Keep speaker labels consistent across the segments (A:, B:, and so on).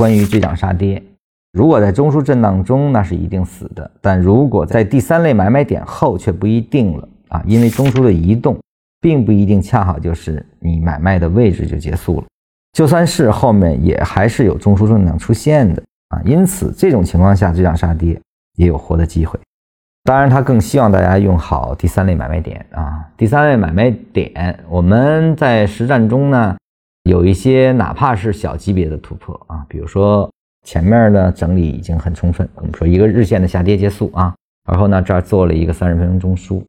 A: 关于追涨杀跌，如果在中枢震荡中，那是一定死的；但如果在第三类买卖点后，却不一定了啊，因为中枢的移动并不一定恰好就是你买卖的位置就结束了，就算是后面也还是有中枢震荡出现的啊，因此这种情况下追涨杀跌也有活的机会。当然，他更希望大家用好第三类买卖点啊，第三类买卖点，我们在实战中呢。有一些哪怕是小级别的突破啊，比如说前面呢整理已经很充分，我们说一个日线的下跌结束啊，然后呢这儿做了一个三十分钟中枢，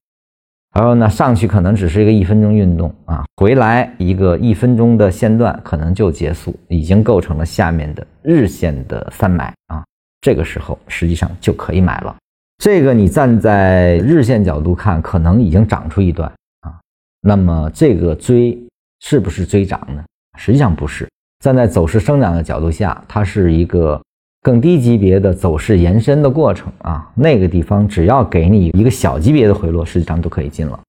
A: 然后呢上去可能只是一个一分钟运动啊，回来一个一分钟的线段可能就结束，已经构成了下面的日线的三买啊，这个时候实际上就可以买了。这个你站在日线角度看，可能已经涨出一段啊，那么这个追是不是追涨呢？实际上不是，站在走势生长的角度下，它是一个更低级别的走势延伸的过程啊。那个地方只要给你一个小级别的回落，实际上都可以进了。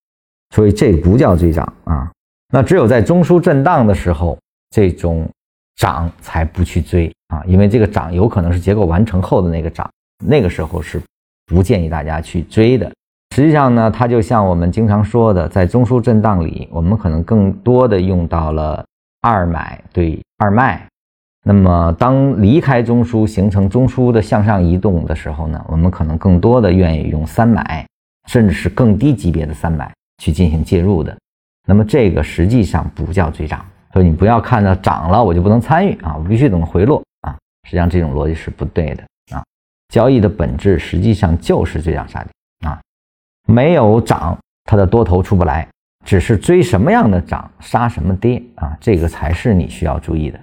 A: 所以这不叫追涨啊。那只有在中枢震荡的时候，这种涨才不去追啊，因为这个涨有可能是结构完成后的那个涨，那个时候是不建议大家去追的。实际上呢，它就像我们经常说的，在中枢震荡里，我们可能更多的用到了。二买对二卖，那么当离开中枢形成中枢的向上移动的时候呢，我们可能更多的愿意用三买，甚至是更低级别的三买去进行介入的。那么这个实际上不叫追涨，所以你不要看到涨了我就不能参与啊，我必须等回落啊。实际上这种逻辑是不对的啊。交易的本质实际上就是追涨杀跌啊，没有涨，它的多头出不来。只是追什么样的涨，杀什么跌啊，这个才是你需要注意的。